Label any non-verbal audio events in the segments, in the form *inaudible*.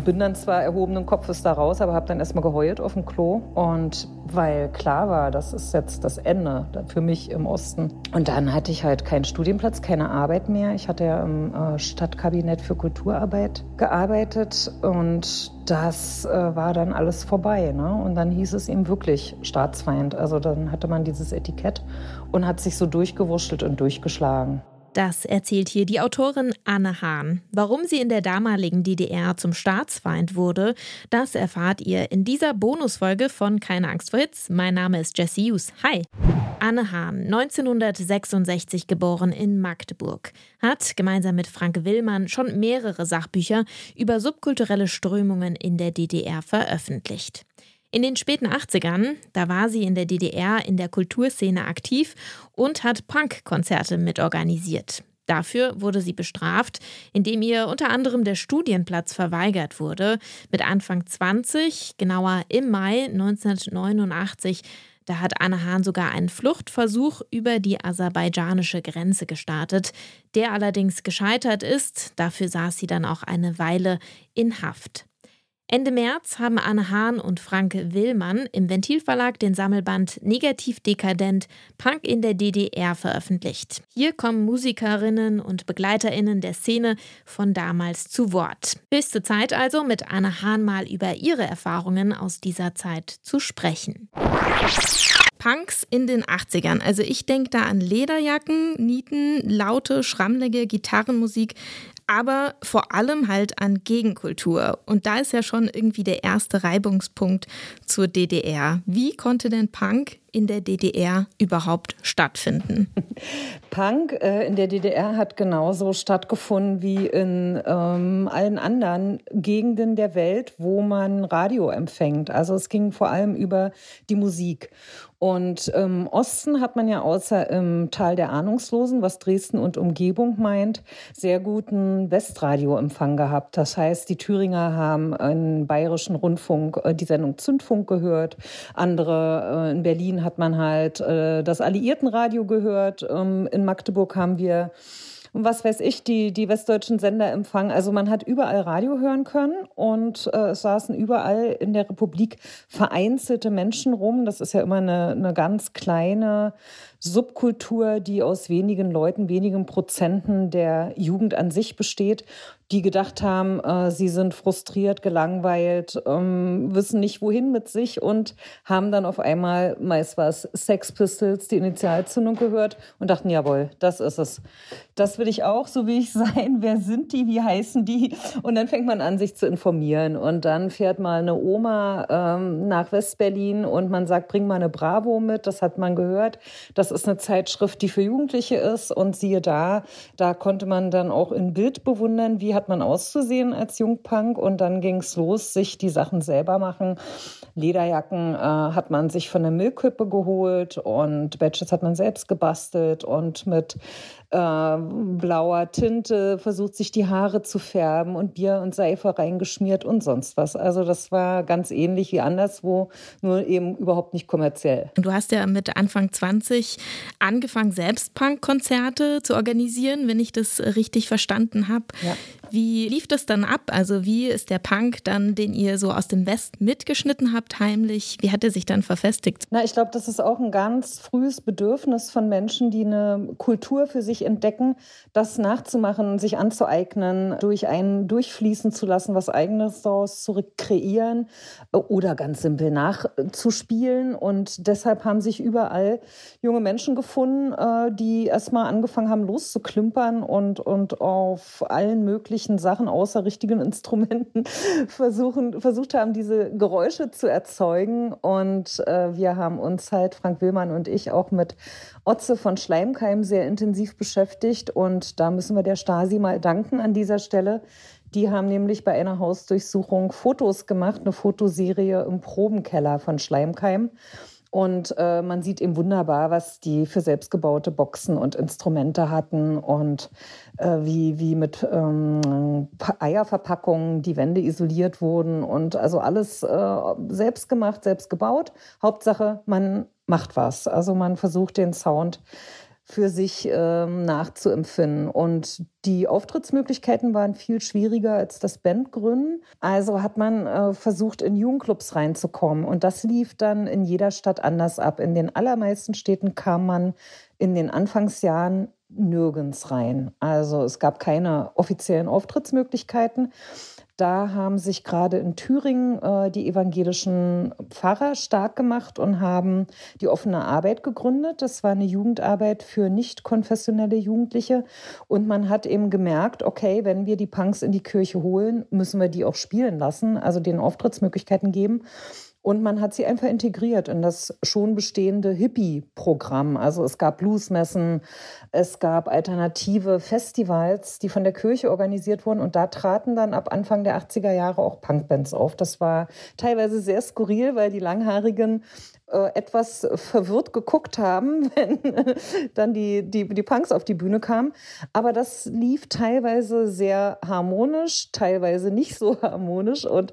bin dann zwar erhobenen Kopfes da raus, aber habe dann erstmal geheult auf dem Klo. Und weil klar war, das ist jetzt das Ende für mich im Osten. Und dann hatte ich halt keinen Studienplatz, keine Arbeit mehr. Ich hatte ja im äh, Stadtkabinett für Kulturarbeit gearbeitet und das äh, war dann alles vorbei. Ne? Und dann hieß es ihm wirklich Staatsfeind. Also dann hatte man dieses Etikett und hat sich so durchgewurschtelt und durchgeschlagen. Das erzählt hier die Autorin Anne Hahn. Warum sie in der damaligen DDR zum Staatsfeind wurde, das erfahrt ihr in dieser Bonusfolge von Keine Angst vor Hits. Mein Name ist Jesse Hughes. Hi. Anne Hahn, 1966 geboren in Magdeburg, hat gemeinsam mit Frank Willmann schon mehrere Sachbücher über subkulturelle Strömungen in der DDR veröffentlicht. In den späten 80ern, da war sie in der DDR in der Kulturszene aktiv und hat Punk-Konzerte mitorganisiert. Dafür wurde sie bestraft, indem ihr unter anderem der Studienplatz verweigert wurde. Mit Anfang 20, genauer im Mai 1989, da hat Anne Hahn sogar einen Fluchtversuch über die aserbaidschanische Grenze gestartet, der allerdings gescheitert ist. Dafür saß sie dann auch eine Weile in Haft. Ende März haben Anne Hahn und Frank Willmann im Ventilverlag den Sammelband Negativ Dekadent Punk in der DDR veröffentlicht. Hier kommen Musikerinnen und Begleiterinnen der Szene von damals zu Wort. Höchste Zeit also, mit Anne Hahn mal über ihre Erfahrungen aus dieser Zeit zu sprechen. Punks in den 80ern. Also ich denke da an Lederjacken, Nieten, laute, schrammlige Gitarrenmusik aber vor allem halt an Gegenkultur. Und da ist ja schon irgendwie der erste Reibungspunkt zur DDR. Wie konnte denn Punk in der DDR überhaupt stattfinden? *laughs* Punk äh, in der DDR hat genauso stattgefunden wie in ähm, allen anderen Gegenden der Welt, wo man Radio empfängt. Also es ging vor allem über die Musik. Und im Osten hat man ja außer im Tal der Ahnungslosen, was Dresden und Umgebung meint, sehr guten Westradioempfang gehabt. Das heißt, die Thüringer haben einen bayerischen Rundfunk äh, die Sendung Zündfunk gehört. Andere äh, in Berlin hat man halt äh, das Alliiertenradio gehört. Ähm, in Magdeburg haben wir was weiß ich, die, die westdeutschen Sender empfangen. Also man hat überall Radio hören können und äh, es saßen überall in der Republik vereinzelte Menschen rum. Das ist ja immer eine, eine ganz kleine Subkultur, die aus wenigen Leuten, wenigen Prozenten der Jugend an sich besteht die gedacht haben, äh, sie sind frustriert, gelangweilt, ähm, wissen nicht wohin mit sich und haben dann auf einmal, meist war es Sex Pistols, die Initialzündung gehört und dachten, jawohl, das ist es. Das will ich auch, so wie ich *laughs* sein. Wer sind die? Wie heißen die? Und dann fängt man an, sich zu informieren. Und dann fährt mal eine Oma ähm, nach Westberlin und man sagt, bring mal eine Bravo mit. Das hat man gehört. Das ist eine Zeitschrift, die für Jugendliche ist. Und siehe da, da konnte man dann auch in Bild bewundern, wie hat man auszusehen als Jungpunk und dann ging es los, sich die Sachen selber machen. Lederjacken äh, hat man sich von der Müllkippe geholt und Badges hat man selbst gebastelt und mit äh, blauer Tinte versucht, sich die Haare zu färben und Bier und Seife reingeschmiert und sonst was. Also das war ganz ähnlich wie anderswo, nur eben überhaupt nicht kommerziell. Du hast ja mit Anfang 20 angefangen, selbst Punk-Konzerte zu organisieren, wenn ich das richtig verstanden habe. Ja. Wie lief das dann ab? Also wie ist der Punk dann, den ihr so aus dem Westen mitgeschnitten habt, heimlich, wie hat er sich dann verfestigt? Na, ich glaube, das ist auch ein ganz frühes Bedürfnis von Menschen, die eine Kultur für sich entdecken, das nachzumachen, sich anzueignen, durch einen durchfließen zu lassen, was eigenes daraus zu kreieren oder ganz simpel nachzuspielen. Und deshalb haben sich überall junge Menschen gefunden, äh, die erstmal angefangen haben, loszuklimpern und, und auf allen möglichen Sachen außer richtigen Instrumenten *laughs* versuchen, versucht haben, diese Geräusche zu erzeugen. Und äh, wir haben uns halt, Frank Willmann und ich, auch mit Otze von Schleimkeim sehr intensiv beschäftigt. Und da müssen wir der Stasi mal danken an dieser Stelle. Die haben nämlich bei einer Hausdurchsuchung Fotos gemacht, eine Fotoserie im Probenkeller von Schleimkeim. Und äh, man sieht eben wunderbar, was die für selbstgebaute Boxen und Instrumente hatten und äh, wie, wie mit ähm, Eierverpackungen die Wände isoliert wurden und also alles äh, selbst gemacht, selbst gebaut. Hauptsache, man macht was. Also man versucht den Sound für sich ähm, nachzuempfinden. Und die Auftrittsmöglichkeiten waren viel schwieriger als das Bandgründen. Also hat man äh, versucht, in Jugendclubs reinzukommen. Und das lief dann in jeder Stadt anders ab. In den allermeisten Städten kam man in den Anfangsjahren nirgends rein. Also es gab keine offiziellen Auftrittsmöglichkeiten. Da haben sich gerade in Thüringen äh, die evangelischen Pfarrer stark gemacht und haben die offene Arbeit gegründet. Das war eine Jugendarbeit für nicht konfessionelle Jugendliche. Und man hat eben gemerkt, okay, wenn wir die Punks in die Kirche holen, müssen wir die auch spielen lassen, also den Auftrittsmöglichkeiten geben. Und man hat sie einfach integriert in das schon bestehende Hippie-Programm. Also es gab Bluesmessen, es gab alternative Festivals, die von der Kirche organisiert wurden. Und da traten dann ab Anfang der 80er Jahre auch Punkbands auf. Das war teilweise sehr skurril, weil die Langhaarigen äh, etwas verwirrt geguckt haben, *laughs* wenn dann die, die, die Punks auf die Bühne kamen. Aber das lief teilweise sehr harmonisch, teilweise nicht so harmonisch. Und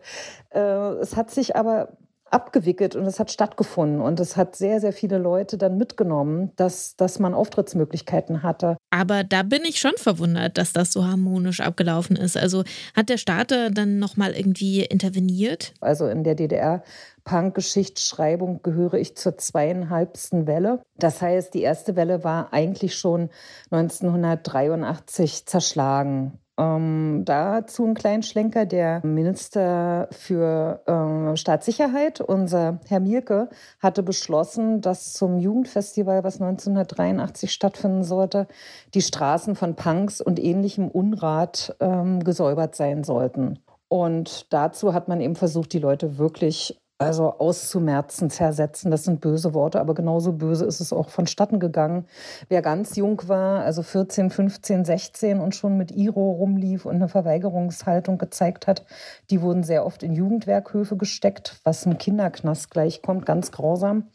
äh, es hat sich aber abgewickelt und es hat stattgefunden und es hat sehr, sehr viele Leute dann mitgenommen, dass, dass man Auftrittsmöglichkeiten hatte. Aber da bin ich schon verwundert, dass das so harmonisch abgelaufen ist. Also hat der Staat dann nochmal irgendwie interveniert? Also in der DDR Punk-Geschichtsschreibung gehöre ich zur zweieinhalbsten Welle. Das heißt, die erste Welle war eigentlich schon 1983 zerschlagen. Ähm, dazu ein kleinen Schlenker. Der Minister für äh, Staatssicherheit, unser Herr Mielke, hatte beschlossen, dass zum Jugendfestival, was 1983 stattfinden sollte, die Straßen von Punks und ähnlichem Unrat ähm, gesäubert sein sollten. Und dazu hat man eben versucht, die Leute wirklich also auszumerzen, zersetzen, das sind böse Worte, aber genauso böse ist es auch vonstatten gegangen. Wer ganz jung war, also 14, 15, 16 und schon mit Iro rumlief und eine Verweigerungshaltung gezeigt hat, die wurden sehr oft in Jugendwerkhöfe gesteckt, was einem Kinderknast gleichkommt, ganz grausam.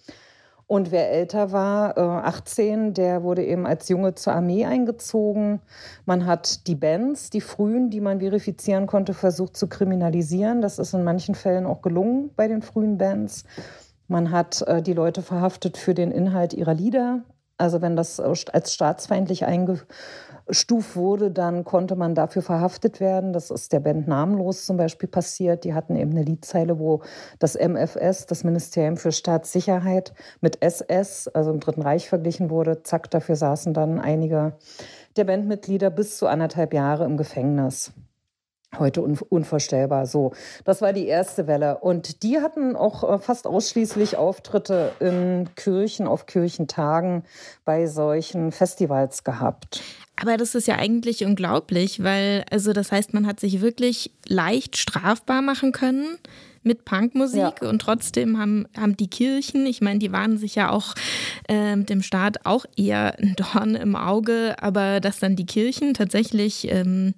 Und wer älter war, 18, äh, der wurde eben als Junge zur Armee eingezogen. Man hat die Bands, die frühen, die man verifizieren konnte, versucht zu kriminalisieren. Das ist in manchen Fällen auch gelungen bei den frühen Bands. Man hat äh, die Leute verhaftet für den Inhalt ihrer Lieder. Also wenn das als staatsfeindlich eingeführt Stuf wurde, dann konnte man dafür verhaftet werden. Das ist der Band Namenlos zum Beispiel passiert. Die hatten eben eine Liedzeile, wo das MFS, das Ministerium für Staatssicherheit, mit SS, also im Dritten Reich verglichen wurde. Zack, dafür saßen dann einige der Bandmitglieder bis zu anderthalb Jahre im Gefängnis. Heute unvorstellbar. So, das war die erste Welle. Und die hatten auch äh, fast ausschließlich Auftritte in Kirchen, auf Kirchentagen bei solchen Festivals gehabt. Aber das ist ja eigentlich unglaublich, weil, also das heißt, man hat sich wirklich leicht strafbar machen können mit Punkmusik ja. und trotzdem haben, haben die Kirchen, ich meine, die waren sich ja auch äh, dem Staat auch eher ein Dorn im Auge, aber dass dann die Kirchen tatsächlich ähm,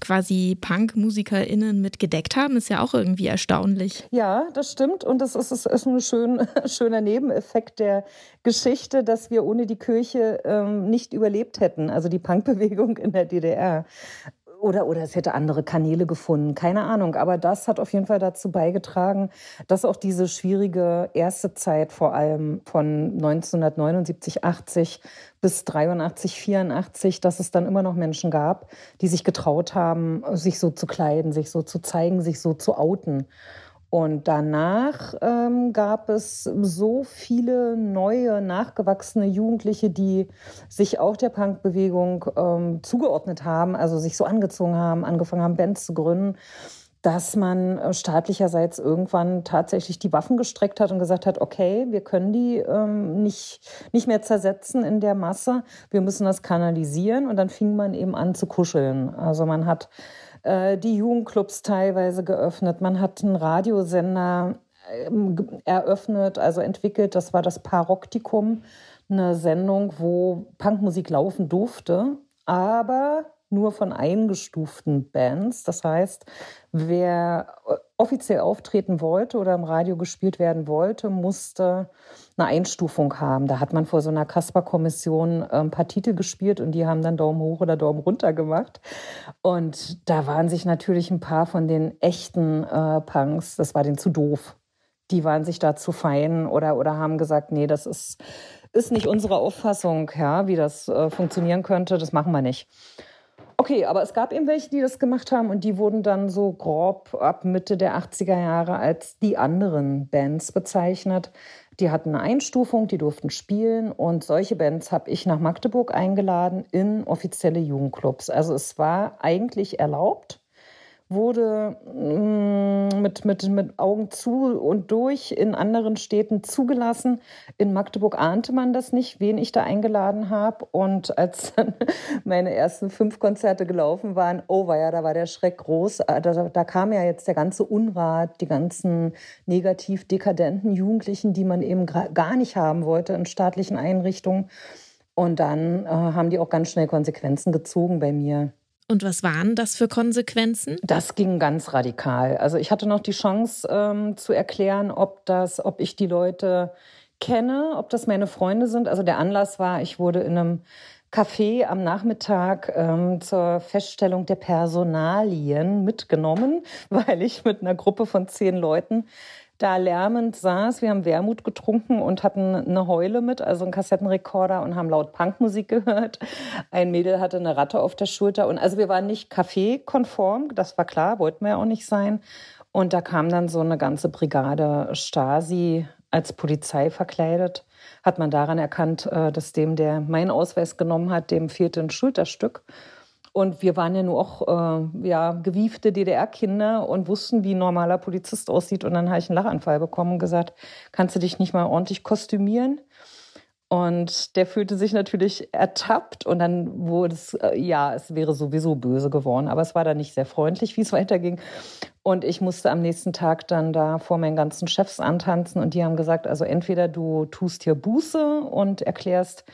quasi PunkmusikerInnen mit gedeckt haben, ist ja auch irgendwie erstaunlich. Ja, das stimmt und das ist, ist, ist ein schön, *laughs* schöner Nebeneffekt der Geschichte, dass wir ohne die Kirche ähm, nicht überlebt hätten, also die Punkbewegung in der DDR. Oder, oder es hätte andere Kanäle gefunden, keine Ahnung. Aber das hat auf jeden Fall dazu beigetragen, dass auch diese schwierige erste Zeit, vor allem von 1979, 80 bis 83, 84, dass es dann immer noch Menschen gab, die sich getraut haben, sich so zu kleiden, sich so zu zeigen, sich so zu outen. Und danach ähm, gab es so viele neue, nachgewachsene Jugendliche, die sich auch der Punkbewegung ähm, zugeordnet haben, also sich so angezogen haben, angefangen haben, Bands zu gründen, dass man äh, staatlicherseits irgendwann tatsächlich die Waffen gestreckt hat und gesagt hat, okay, wir können die ähm, nicht, nicht mehr zersetzen in der Masse, wir müssen das kanalisieren. Und dann fing man eben an zu kuscheln. Also man hat äh, die Jugendclubs teilweise geöffnet. Man hat einen Radiosender ähm, eröffnet, also entwickelt. Das war das Paroktikum, eine Sendung, wo Punkmusik laufen durfte, aber nur von eingestuften Bands. Das heißt, wer offiziell auftreten wollte oder im Radio gespielt werden wollte, musste eine Einstufung haben. Da hat man vor so einer Kasper-Kommission äh, ein paar Titel gespielt und die haben dann Daumen hoch oder Daumen runter gemacht. Und da waren sich natürlich ein paar von den echten äh, Punks, das war denen zu doof. die waren sich da zu fein oder, oder haben gesagt, nee, das ist, ist nicht unsere Auffassung, ja, wie das äh, funktionieren könnte, das machen wir nicht. Okay, aber es gab eben welche, die das gemacht haben und die wurden dann so grob ab Mitte der 80er Jahre als die anderen Bands bezeichnet. Die hatten eine Einstufung, die durften spielen und solche Bands habe ich nach Magdeburg eingeladen in offizielle Jugendclubs. Also es war eigentlich erlaubt wurde mm, mit, mit, mit Augen zu und durch in anderen Städten zugelassen. In Magdeburg ahnte man das nicht, wen ich da eingeladen habe. Und als dann *laughs* meine ersten fünf Konzerte gelaufen waren, oh war ja, da war der Schreck groß. Ah, da, da kam ja jetzt der ganze Unrat, die ganzen negativ dekadenten Jugendlichen, die man eben gar nicht haben wollte in staatlichen Einrichtungen. Und dann äh, haben die auch ganz schnell Konsequenzen gezogen bei mir. Und was waren das für Konsequenzen? Das ging ganz radikal. Also ich hatte noch die Chance ähm, zu erklären, ob das, ob ich die Leute kenne, ob das meine Freunde sind. Also der Anlass war, ich wurde in einem Café am Nachmittag ähm, zur Feststellung der Personalien mitgenommen, *laughs* weil ich mit einer Gruppe von zehn Leuten da lärmend saß. Wir haben Wermut getrunken und hatten eine Heule mit, also einen Kassettenrekorder und haben laut Punkmusik *laughs* gehört. Ein Mädel hatte eine Ratte auf der Schulter und also wir waren nicht Café-konform, das war klar, wollten wir ja auch nicht sein. Und da kam dann so eine ganze Brigade Stasi als Polizei verkleidet. Hat man daran erkannt, äh, dass dem, der meinen Ausweis genommen hat, dem fehlte ein Schulterstück. Und wir waren ja nur auch äh, ja, gewiefte DDR-Kinder und wussten, wie ein normaler Polizist aussieht. Und dann habe ich einen Lachanfall bekommen und gesagt, kannst du dich nicht mal ordentlich kostümieren? Und der fühlte sich natürlich ertappt und dann wurde es, äh, ja, es wäre sowieso böse geworden, aber es war dann nicht sehr freundlich, wie es *laughs* weiterging. Und ich musste am nächsten Tag dann da vor meinen ganzen Chefs antanzen und die haben gesagt, also entweder du tust hier Buße und erklärst,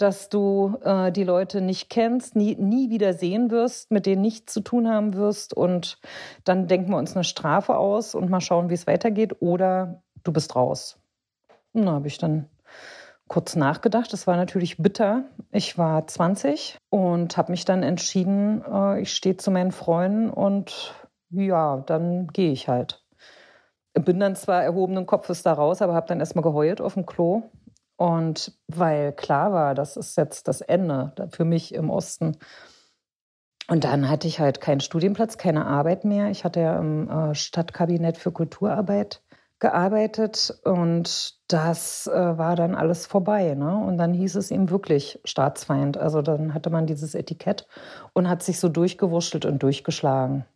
dass du äh, die Leute nicht kennst, nie, nie wieder sehen wirst, mit denen nichts zu tun haben wirst. Und dann denken wir uns eine Strafe aus und mal schauen, wie es weitergeht. Oder du bist raus. Und da habe ich dann kurz nachgedacht. Das war natürlich bitter. Ich war 20 und habe mich dann entschieden, äh, ich stehe zu meinen Freunden und ja, dann gehe ich halt. Bin dann zwar erhobenen Kopfes da raus, aber habe dann erstmal geheult auf dem Klo und weil klar war, das ist jetzt das Ende für mich im Osten. Und dann hatte ich halt keinen Studienplatz, keine Arbeit mehr. Ich hatte ja im äh, Stadtkabinett für Kulturarbeit gearbeitet und das äh, war dann alles vorbei. Ne? Und dann hieß es ihm wirklich Staatsfeind. Also dann hatte man dieses Etikett und hat sich so durchgewurschtelt und durchgeschlagen.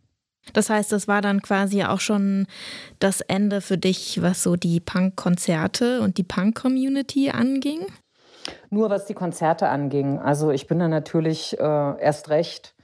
Das heißt, das war dann quasi auch schon das Ende für dich, was so die Punk-Konzerte und die Punk-Community anging? Nur was die Konzerte anging. Also ich bin dann natürlich äh, erst recht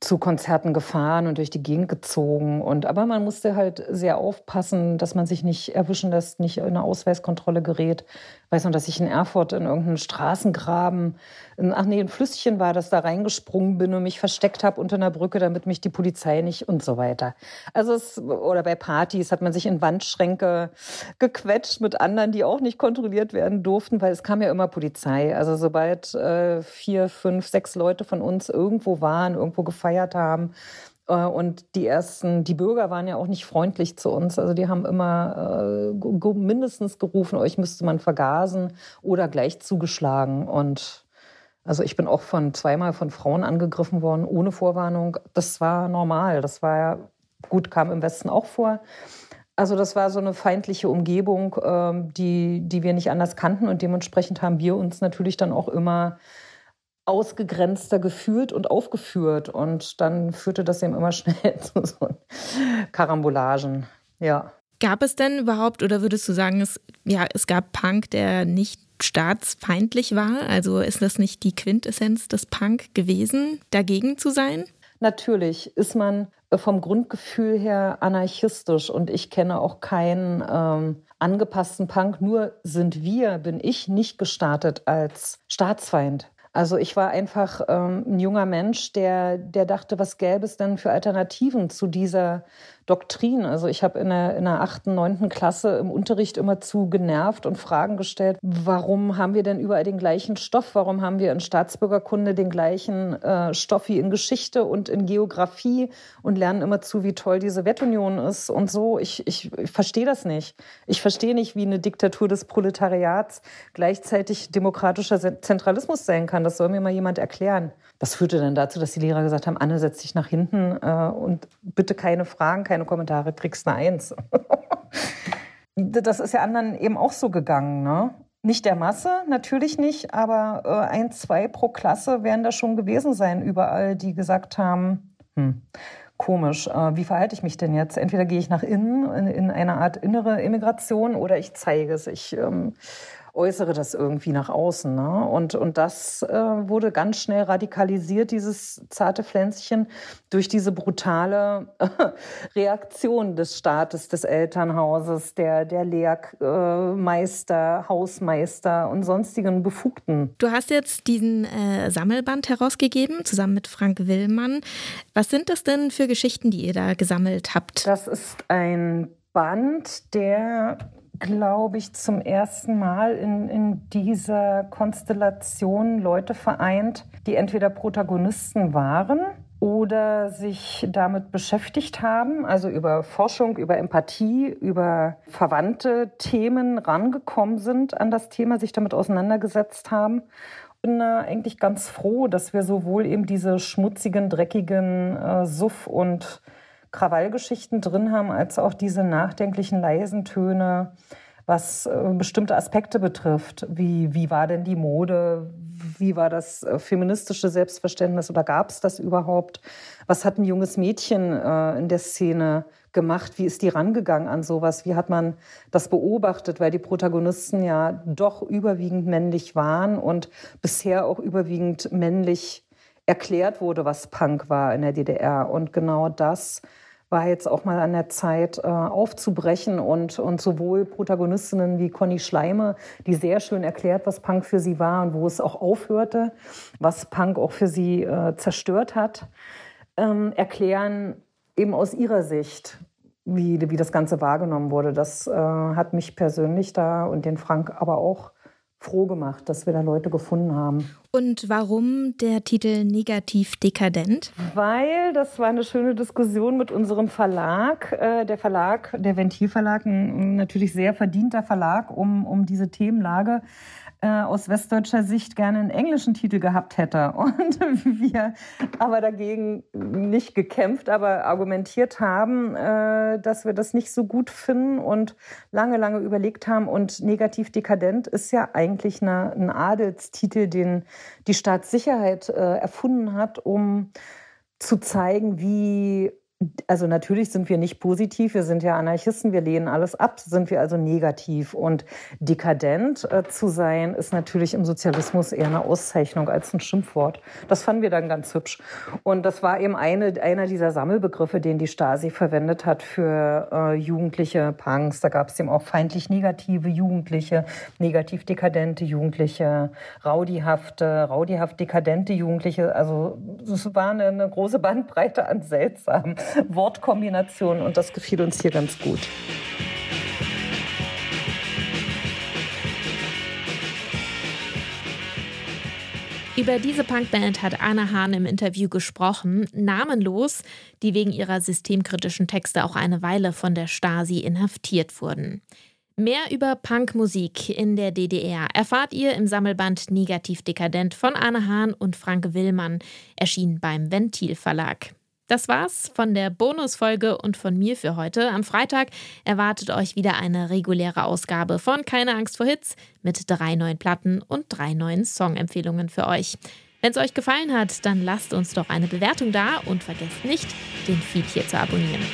zu Konzerten gefahren und durch die Gegend gezogen. Und, aber man musste halt sehr aufpassen, dass man sich nicht erwischen lässt, nicht in eine Ausweiskontrolle gerät. Ich weiß noch, dass ich in Erfurt in irgendeinen Straßengraben, in, ach nee, ein Flüsschen war, das da reingesprungen bin und mich versteckt habe unter einer Brücke, damit mich die Polizei nicht und so weiter. Also es, oder bei Partys hat man sich in Wandschränke gequetscht mit anderen, die auch nicht kontrolliert werden durften, weil es kam ja immer Polizei. Also sobald äh, vier, fünf, sechs Leute von uns irgendwo waren, irgendwo gefahren, gefeiert haben. Äh, und die ersten, die Bürger waren ja auch nicht freundlich zu uns. Also die haben immer äh, mindestens gerufen, euch müsste man vergasen oder gleich zugeschlagen. Und also ich bin auch von zweimal von Frauen angegriffen worden, ohne Vorwarnung. Das war normal. Das war ja gut, kam im Westen auch vor. Also das war so eine feindliche Umgebung, ähm, die, die wir nicht anders kannten. Und dementsprechend haben wir uns natürlich dann auch immer ausgegrenzter gefühlt und aufgeführt. Und dann führte das eben immer *laughs* schnell zu so Karambolagen. Ja. Gab es denn überhaupt, oder würdest du sagen, es, ja, es gab Punk, der nicht staatsfeindlich war? Also ist das nicht die Quintessenz des Punk gewesen, dagegen zu sein? Natürlich ist man vom Grundgefühl her anarchistisch und ich kenne auch keinen ähm, angepassten Punk. Nur sind wir, bin ich nicht gestartet als Staatsfeind. Also ich war einfach ähm, ein junger Mensch, der, der dachte, was gäbe es denn für Alternativen zu dieser Doktrin. Also ich habe in der, in der achten, neunten Klasse im Unterricht immer zu genervt und Fragen gestellt, warum haben wir denn überall den gleichen Stoff? Warum haben wir in Staatsbürgerkunde den gleichen äh, Stoff wie in Geschichte und in Geografie und lernen immer zu, wie toll die Sowjetunion ist und so. Ich, ich, ich verstehe das nicht. Ich verstehe nicht, wie eine Diktatur des Proletariats gleichzeitig demokratischer Zentralismus sein kann. Das soll mir mal jemand erklären. Das führte dann dazu, dass die Lehrer gesagt haben, Anne, setz dich nach hinten äh, und bitte keine Fragen, keine Kommentare, kriegst eine Eins. *laughs* das ist ja anderen eben auch so gegangen, ne? Nicht der Masse, natürlich nicht, aber äh, ein, zwei pro Klasse werden da schon gewesen sein, überall, die gesagt haben, hm, komisch, äh, wie verhalte ich mich denn jetzt? Entweder gehe ich nach innen, in, in eine Art innere Immigration, oder ich zeige es. Ich ähm, äußere das irgendwie nach außen. Ne? Und, und das äh, wurde ganz schnell radikalisiert, dieses zarte Pflänzchen, durch diese brutale äh, *laughs* Reaktion des Staates, des Elternhauses, der, der Lehrmeister, Hausmeister und sonstigen Befugten. Du hast jetzt diesen äh, Sammelband herausgegeben, zusammen mit Frank Willmann. Was sind das denn für Geschichten, die ihr da gesammelt habt? Das ist ein Band, der glaube ich, zum ersten Mal in, in dieser Konstellation Leute vereint, die entweder Protagonisten waren oder sich damit beschäftigt haben, also über Forschung, über Empathie, über verwandte Themen rangekommen sind an das Thema, sich damit auseinandergesetzt haben. Ich bin äh, eigentlich ganz froh, dass wir sowohl eben diese schmutzigen, dreckigen äh, Suff- und Krawallgeschichten drin haben, als auch diese nachdenklichen leisen Töne, was äh, bestimmte Aspekte betrifft. Wie, wie war denn die Mode? Wie war das äh, feministische Selbstverständnis oder gab es das überhaupt? Was hat ein junges Mädchen äh, in der Szene gemacht? Wie ist die rangegangen an sowas? Wie hat man das beobachtet? Weil die Protagonisten ja doch überwiegend männlich waren und bisher auch überwiegend männlich erklärt wurde, was Punk war in der DDR. Und genau das war jetzt auch mal an der Zeit äh, aufzubrechen und, und sowohl Protagonistinnen wie Conny Schleime, die sehr schön erklärt, was Punk für sie war und wo es auch aufhörte, was Punk auch für sie äh, zerstört hat, ähm, erklären eben aus ihrer Sicht, wie, wie das Ganze wahrgenommen wurde. Das äh, hat mich persönlich da und den Frank aber auch froh gemacht, dass wir da Leute gefunden haben. Und warum der Titel Negativ Dekadent? Weil das war eine schöne Diskussion mit unserem Verlag. Äh, der Verlag, der Ventilverlag, ein natürlich sehr verdienter Verlag um, um diese Themenlage äh, aus westdeutscher Sicht gerne einen englischen Titel gehabt hätte. *laughs* Und wir aber dagegen nicht gekämpft, aber argumentiert haben, äh, dass wir das nicht so gut finden und lange, lange überlegt haben. Und negativ dekadent ist ja eigentlich eine, ein Adelstitel, den die Staatssicherheit äh, erfunden hat, um zu zeigen, wie also natürlich sind wir nicht positiv, wir sind ja Anarchisten, wir lehnen alles ab, sind wir also negativ. Und dekadent äh, zu sein, ist natürlich im Sozialismus eher eine Auszeichnung als ein Schimpfwort. Das fanden wir dann ganz hübsch. Und das war eben eine, einer dieser Sammelbegriffe, den die Stasi verwendet hat für äh, jugendliche Punks. Da gab es eben auch feindlich negative Jugendliche, negativ dekadente Jugendliche, raudihafte, raudihaft dekadente Jugendliche. Also es war eine, eine große Bandbreite an seltsamen Wortkombination und das gefiel uns hier ganz gut. Über diese Punkband hat Anna Hahn im Interview gesprochen, namenlos, die wegen ihrer systemkritischen Texte auch eine Weile von der Stasi inhaftiert wurden. Mehr über Punkmusik in der DDR erfahrt ihr im Sammelband Negativ Dekadent von Anne Hahn und Frank Willmann, erschienen beim Ventil Verlag. Das war's von der Bonusfolge und von mir für heute. Am Freitag erwartet euch wieder eine reguläre Ausgabe von Keine Angst vor Hits mit drei neuen Platten und drei neuen Songempfehlungen für euch. Wenn es euch gefallen hat, dann lasst uns doch eine Bewertung da und vergesst nicht, den Feed hier zu abonnieren.